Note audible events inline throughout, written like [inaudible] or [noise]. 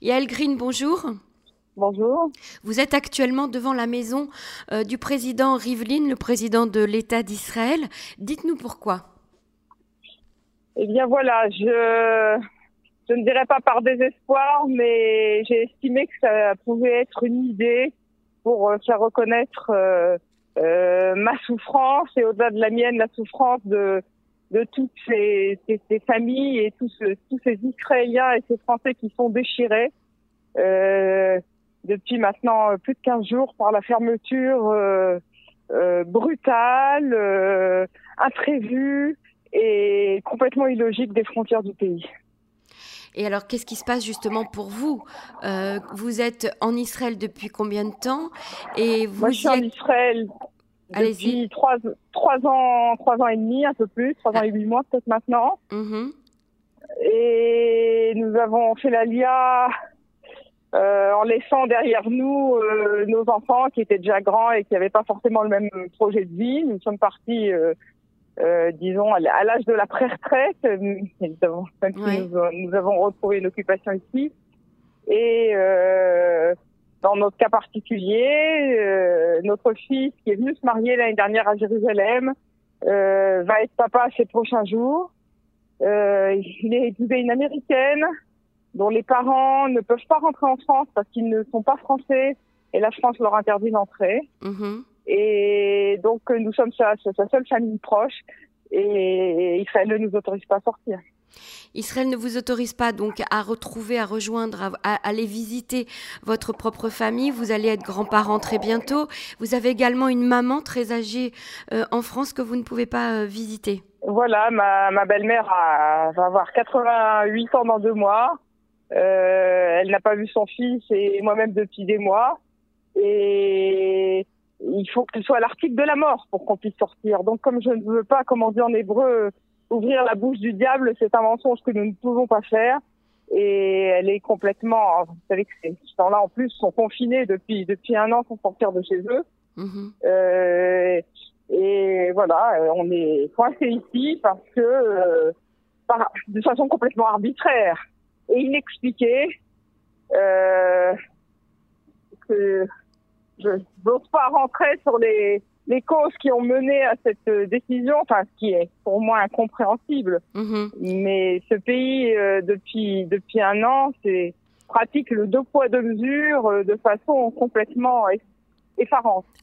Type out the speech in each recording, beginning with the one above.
Yael Green, bonjour. Bonjour. Vous êtes actuellement devant la maison euh, du président Rivlin, le président de l'État d'Israël. Dites-nous pourquoi. Eh bien voilà, je, je ne dirais pas par désespoir, mais j'ai estimé que ça pouvait être une idée pour euh, faire reconnaître euh, ma souffrance et au-delà de la mienne, la souffrance de, de toutes ces, ces, familles et tous, tous ces Israéliens et ces Français qui sont déchirés euh, depuis maintenant plus de 15 jours par la fermeture euh, euh, brutale, euh, imprévue et complètement illogique des frontières du pays. Et alors, qu'est-ce qui se passe justement pour vous? Euh, Vous êtes en Israël depuis combien de temps? Et vous Moi, je suis en Israël depuis trois, trois, ans, trois ans et demi, un peu plus, trois ans et huit mois peut-être maintenant. Mm-hmm. Et nous avons fait la LIA euh, en laissant derrière nous euh, nos enfants qui étaient déjà grands et qui n'avaient pas forcément le même projet de vie. Nous sommes partis, euh, euh disons, à l'âge de la pré-retraite. Nous, nous, avons retrouvé l'occupation ici. Et euh, dans notre cas particulier, euh, notre fils qui est venu se marier l'année dernière à Jérusalem euh, va être papa ces prochains jours. Euh, il est épousé une américaine dont les parents ne peuvent pas rentrer en France parce qu'ils ne sont pas français et la France leur interdit d'entrer. Mm-hmm. Et donc nous sommes sa, sa seule famille proche et Israël ne nous autorise pas à sortir. Israël ne vous autorise pas donc à retrouver, à rejoindre, à, aller visiter votre propre famille. Vous allez être grands-parents très bientôt. Vous avez également une maman très âgée euh, en France que vous ne pouvez pas euh, visiter. Voilà, ma, belle-mère va avoir 88 ans dans deux mois. Euh, elle n'a pas vu son fils et moi-même depuis des mois. Et il faut que ce soit l'article de la mort pour qu'on puisse sortir. Donc comme je ne veux pas, comme on dit en hébreu, ouvrir la bouche du diable, c'est un mensonge que nous ne pouvons pas faire. Et elle est complètement, vous savez que ces gens-là en plus sont confinés depuis depuis un an sans sortir de chez eux. Mm-hmm. Euh, et voilà, on est coincé ici parce que euh, par, de façon complètement arbitraire et inexpliquée, euh, que je n'ose pas rentrer sur les les causes qui ont mené à cette euh, décision, enfin, ce qui est pour moi incompréhensible. Mhm. Mais ce pays, euh, depuis depuis un an, c'est pratique le deux poids deux mesures euh, de façon complètement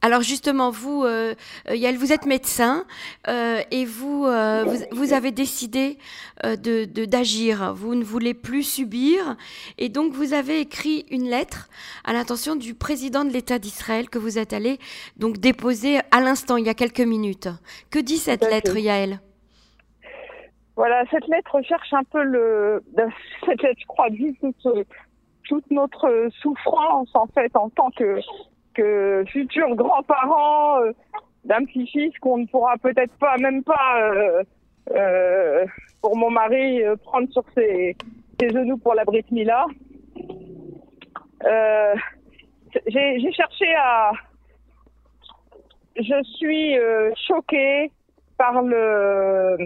alors justement, vous, euh, Yael, vous êtes médecin euh, et vous, euh, vous, avez décidé de d'agir. vous ne voulez plus subir et donc vous avez écrit une lettre à l'intention du président de l'État d'Israël que vous êtes allé donc déposer à l'instant, il y a quelques minutes. Que dit cette lettre, Yael? Voilà, cette lettre cherche un peu le... [laughs] Cette lettre, je crois, dit toute, toute notre souffrance en fait en tant que que futurs grands-parents euh, d'un petit-fils qu'on ne pourra peut-être pas, même pas, euh, euh, pour mon mari, prendre sur ses, genoux pour la Brit Mila. J'ai cherché à... Je suis choquée par le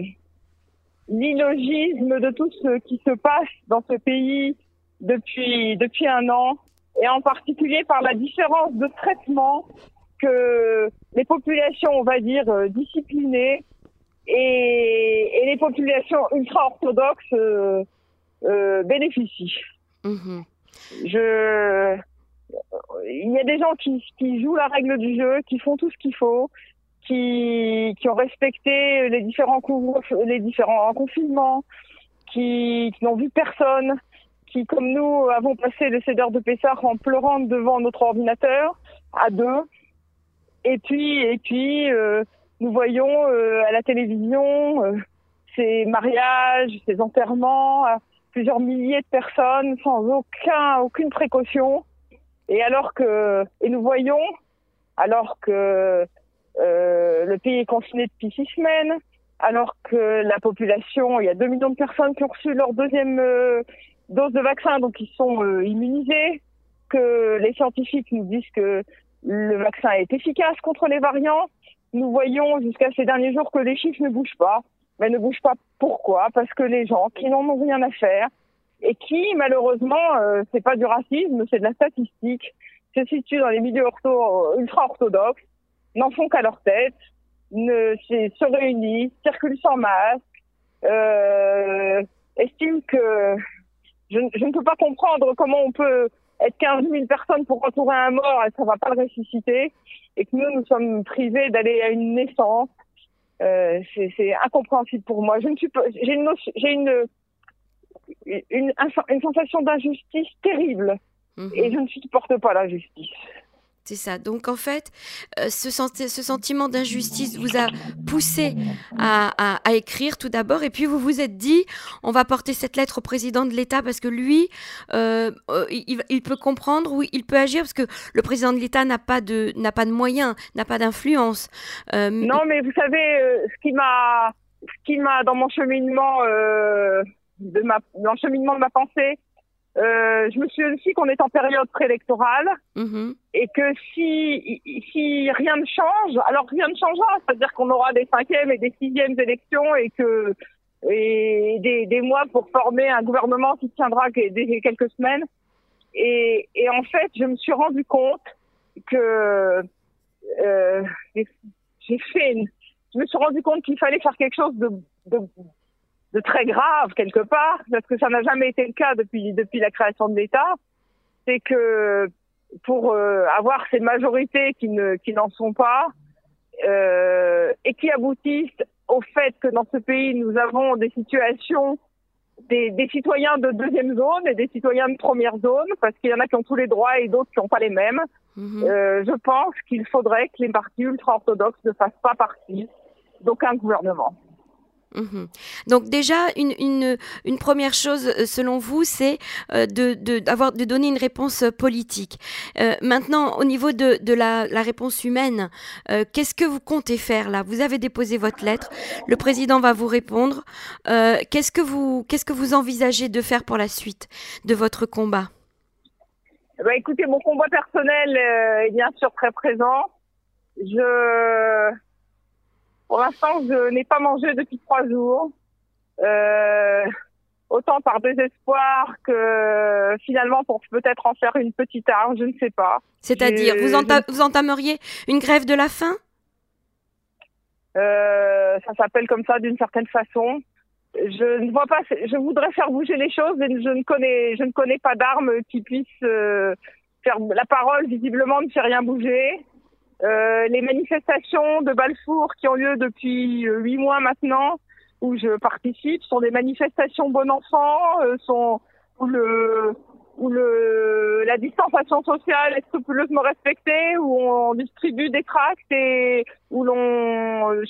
l'illogisme de tout ce qui se passe dans ce pays depuis depuis un an et en particulier par la différence de traitement que les populations, on va dire, euh, disciplinées et, et les populations ultra-orthodoxes euh, euh, bénéficient. Mhm. Je, il y a des gens qui, qui jouent la règle du jeu, qui font tout ce qu'il faut, qui, qui ont respecté les différents les différents confinements, qui, qui n'ont vu personne, qui, comme nous, avons passé le céder de Pessah en pleurant devant notre ordinateur, à deux. Et puis, et puis, euh, nous voyons euh, à la télévision euh, ces mariages, ces enterrements, plusieurs milliers de personnes sans aucun, aucune précaution. Et alors que, et nous voyons, alors que le pays est confiné depuis six semaines, alors que la population, il y a 2 millions de personnes qui ont reçu leur deuxième doses de vaccins, donc ils sont euh, immunisés, que les scientifiques nous disent que le vaccin est efficace contre les variants. Nous voyons jusqu'à ces derniers jours que les chiffres ne bougent pas. Mais ne bougent pas pourquoi? Parce que les gens qui n'en ont rien à faire et qui, malheureusement, euh, c'est pas du racisme, c'est de la statistique, se situent dans les milieux ultra-orthodoxes, n'en font qu'à leur tête, ne, se réunissent, circulent sans masque, euh, estiment que je, je, ne peux pas comprendre comment on peut être 15 000 personnes pour entourer un mort et ça va pas le ressusciter, et que nous, nous sommes privés d'aller à une naissance. Euh, c'est incompréhensible pour moi. Je ne suis pas, j'ai une, j'ai une, une, une sensation d'injustice terrible. Mhm. Et je ne supporte pas la justice. C'est ça. Donc en fait, euh, ce, sentiment d'injustice vous a poussé à, écrire tout d'abord, et puis vous vous êtes dit, on va porter cette lettre au président de l'État parce que lui, euh, euh, il, peut comprendre ou il peut agir parce que le président de l'État n'a pas de n'a pas de moyens, n'a pas d'influence. non, mais vous savez, ce qui m'a ce qui m'a dans mon cheminement de ma cheminement de ma pensée, euh, je me suis dit qu'on est en période préélectorale mm-hmm. et que si, si rien ne change, alors rien ne changera, c'est-à-dire qu'on aura des cinquièmes et des sixièmes élections et que et des, des mois pour former un gouvernement qui tiendra des quelques semaines. Et, et en fait, je me suis rendu compte que euh, j'ai fait, une, je me suis rendu compte qu'il fallait faire quelque chose de, de de très grave quelque part, parce que ça n'a jamais été le cas depuis depuis la création de l'État, c'est que pour euh, avoir ces majorités qui ne qui n'en sont pas euh, et qui aboutissent au fait que dans ce pays nous avons des situations des, des citoyens de deuxième zone et des citoyens de première zone, parce qu'il y en a qui ont tous les droits et d'autres qui n'ont pas les mêmes. Mhm. Euh, je pense qu'il faudrait que les partis ultra-orthodoxes ne fassent pas partie d'aucun gouvernement. Mhm. Donc déjà, une, une, une, première chose, euh, selon vous, c'est euh, de, de, de donner une réponse euh, politique. maintenant, au niveau de, de la, la, réponse humaine, qu'est-ce que vous comptez faire là? Vous avez déposé votre lettre, le président va vous répondre. qu'est-ce, que vous, qu'est-ce que vous envisagez de faire pour la suite de votre combat? Bah, Écoutez, mon combat personnel est bien sûr très présent. Je pour l'instant, je n'ai pas mangé depuis trois jours. Euh, autant par désespoir que finalement pour peut-être en faire une petite arme, je ne sais pas. C'est-à-dire, vous, vous, entameriez une grève de la faim? Euh, Ça s'appelle comme ça d'une certaine façon. Je ne vois pas. Je voudrais faire bouger les choses, mais je ne connais, je ne connais pas d'armes qui puissent euh, faire. La parole visiblement ne fait rien bouger. Euh, les manifestations de Balfour qui ont lieu depuis euh, huit mois maintenant, où je participe, sont des manifestations bon enfant, euh, sont où le où le la distanciation sociale est scrupuleusement respectée, où on distribue des tracts et où l'on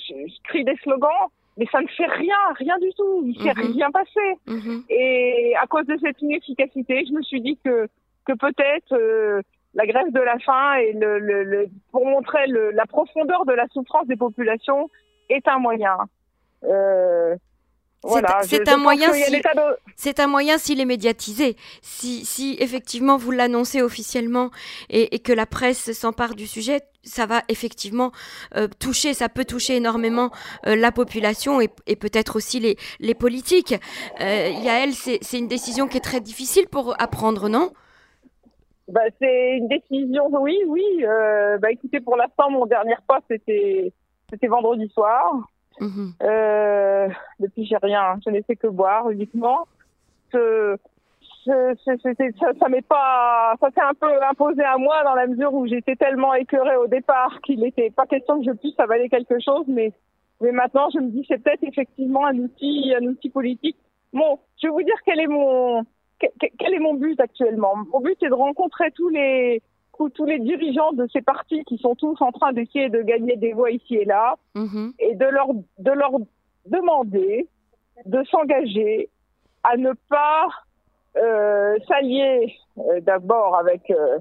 crie des slogans. Mais ça ne fait rien, rien du tout. Il ne s'est mhm. rien passé. Mhm. Et à cause de cette inefficacité, je me suis dit que que peut-être la grève de la faim et le, le, pour montrer la profondeur de la souffrance des populations est un moyen. Euh, voilà, c'est un, moyen c'est un moyen s'il est médiatisé. Si, si effectivement vous l'annoncez officiellement et, et, que la presse s'empare du sujet, ça va effectivement euh, toucher, ça peut toucher énormément euh, la population et, et peut-être aussi les, les politiques. Euh, Yael, c'est une décision qui est très difficile pour apprendre, non? Bah, c'est une décision, oui, oui. Euh, bah, écoutez, pour l'instant, mon dernier pas, c'était, c'était vendredi soir. Mhm. Euh, depuis, j'ai rien. Je n'ai fait que boire uniquement. Ce, ce, ça, ça m'est pas, ça s'est un peu imposé à moi dans la mesure où j'étais tellement écœurée au départ qu'il n'était pas question que je puisse avaler quelque chose, mais, mais maintenant, je me dis, c'est peut-être effectivement un outil, un outil politique. Bon, je vais vous dire quel est mon, quel est mon but actuellement? Mon but est de rencontrer tous les tous les dirigeants de ces partis qui sont tous en train d'essayer de gagner des voix ici et là mm-hmm. et de leur de leur demander de s'engager à ne pas euh, s'allier euh, d'abord avec euh,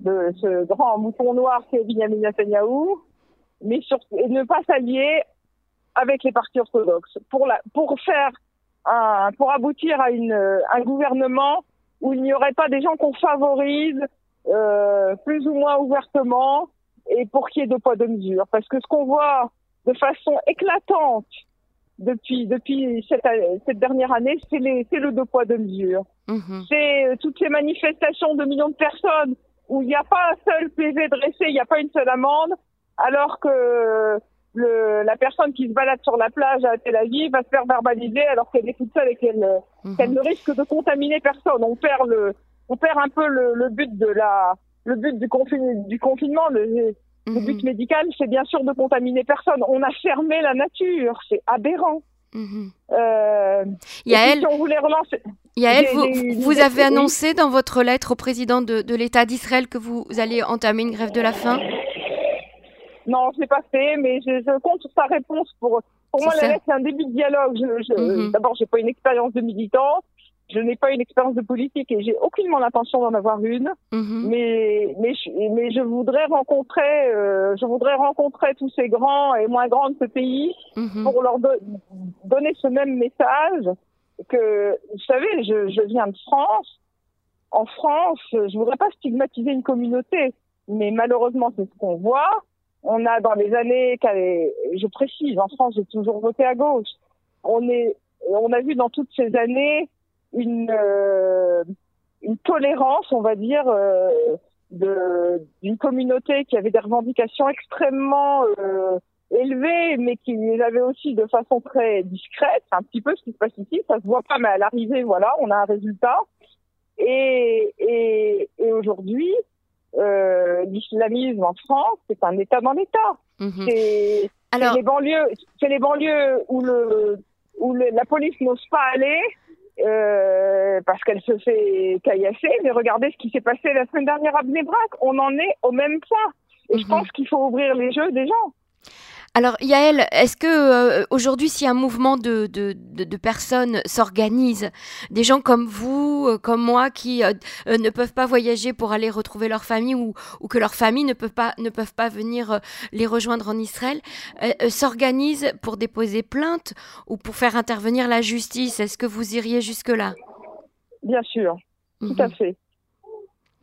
de ce grand mouton noir qui est Benjamin Netanyahu, mais surtout et ne pas s'allier avec les partis orthodoxes pour la pour faire pour aboutir à une, un gouvernement où il n'y aurait pas des gens qu'on favorise euh, plus ou moins ouvertement et pour qu'il y ait deux poids deux mesures. Parce que ce qu'on voit de façon éclatante depuis depuis cette, cette dernière année, c'est le deux poids deux mesures. Mhm. C'est euh, toutes ces manifestations de millions de personnes où il n'y a pas un seul PV dressé, il n'y a pas une seule amende, alors que le, la personne qui se balade sur la plage à Tel Aviv va se faire verbaliser alors qu'elle est toute seule et qu'elle mhm. qu'elle ne risque de contaminer personne. On perd le on perd un peu le, le but de la le but du, du confinement. Le, le but mhm. médical, c'est bien sûr de contaminer personne. On a fermé la nature, c'est aberrant. Mmh. Euh, Yael, on voulait relancer... Yael vous, vous avez annoncé dans votre lettre au président de, de l'État d'Israël que vous allez entamer une grève de la faim Non, je l'ai pas fait, mais je, je, compte sur sa réponse. Pour, pour moi, la lettre, c'est un début de dialogue. Je, je, mmh. D'abord, j'ai pas une expérience de militante je n'ai pas une expérience de politique et j'ai aucunement l'intention d'en avoir une, mhm. mais, mais, mais je voudrais rencontrer, euh, je voudrais rencontrer tous ces grands et moins grands de ce pays mhm. pour leur donner ce même message que, vous savez, je, je viens de France. En France, je voudrais pas stigmatiser une communauté, mais malheureusement, c'est ce qu'on voit. On a dans les années, je précise, en France, j'ai toujours voté à gauche. On est, on a vu dans toutes ces années une, euh, une tolérance, on va dire, euh, d'une communauté qui avait des revendications extrêmement euh, élevées, mais qui les avait aussi de façon très discrète. C'est un petit peu ce qui se passe ici, ça se voit pas, mais à l'arrivée, voilà, on a un résultat. Et, et, et aujourd'hui, euh, l'islamisme en France, c'est un État dans l'État. Mhm. C'est les banlieues, c'est les banlieues où le où le, la police n'ose pas aller euh, parce qu'elle se fait caillasser. Mais regardez ce qui s'est passé la semaine dernière à Bnebrak. On en est au même point. Et je mhm. pense qu'il faut ouvrir les jeux des gens. Alors Yael, est-ce que euh, aujourd'hui, si un mouvement de, de, de, personnes s'organise, des gens comme vous, euh, comme moi, qui euh, ne peuvent pas voyager pour aller retrouver leur famille ou, ou, que leur famille ne peut pas ne peuvent pas venir les rejoindre en Israël, s'organisent pour déposer plainte ou pour faire intervenir la justice? Est-ce que vous iriez jusque là Bien sûr, tout à mhm. fait,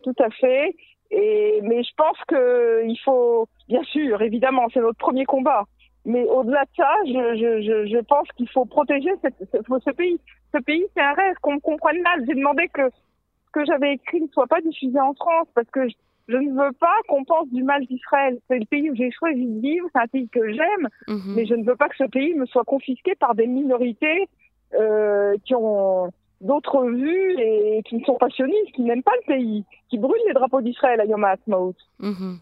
tout à fait. Et mais je pense que il faut, bien sûr, évidemment, c'est notre premier combat. Mais au-delà de ça, je, je, je pense qu'il faut protéger cette, ce, pays. Ce pays, c'est un rêve qu'on me comprenne mal. J'ai demandé que ce que j'avais écrit ne soit pas diffusé en France parce que je, ne veux pas qu'on pense du mal d'Israël. C'est le pays où j'ai choisi de vivre, c'est un pays que j'aime, mhm. mais je ne veux pas que ce pays me soit confisqué par des minorités euh, qui ont d'autres vues et qui ne sont pas sionistes, qui n'aiment pas le pays, qui brûlent les drapeaux d'Israël à Yom HaAtzmaut. Mhm.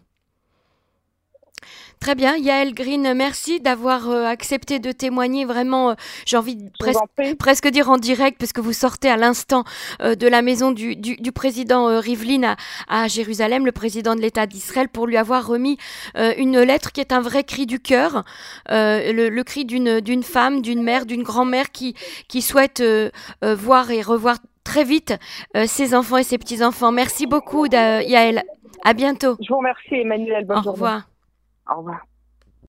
Très bien, Yael Green, merci d'avoir euh, accepté de témoigner vraiment, euh, j'ai envie de presque dire en direct, parce que vous sortez à l'instant euh, de la maison du, du, président Rivlin à, Jérusalem, le président de l'État d'Israël, pour lui avoir remis une lettre qui est un vrai cri du cœur, le, le, cri d'une femme, d'une mère, d'une grand-mère qui, qui souhaite voir et revoir très vite ses enfants et ses petits-enfants. Merci beaucoup, Yael. À bientôt. Je vous remercie, Emmanuel. Bonne Au revoir. Au revoir.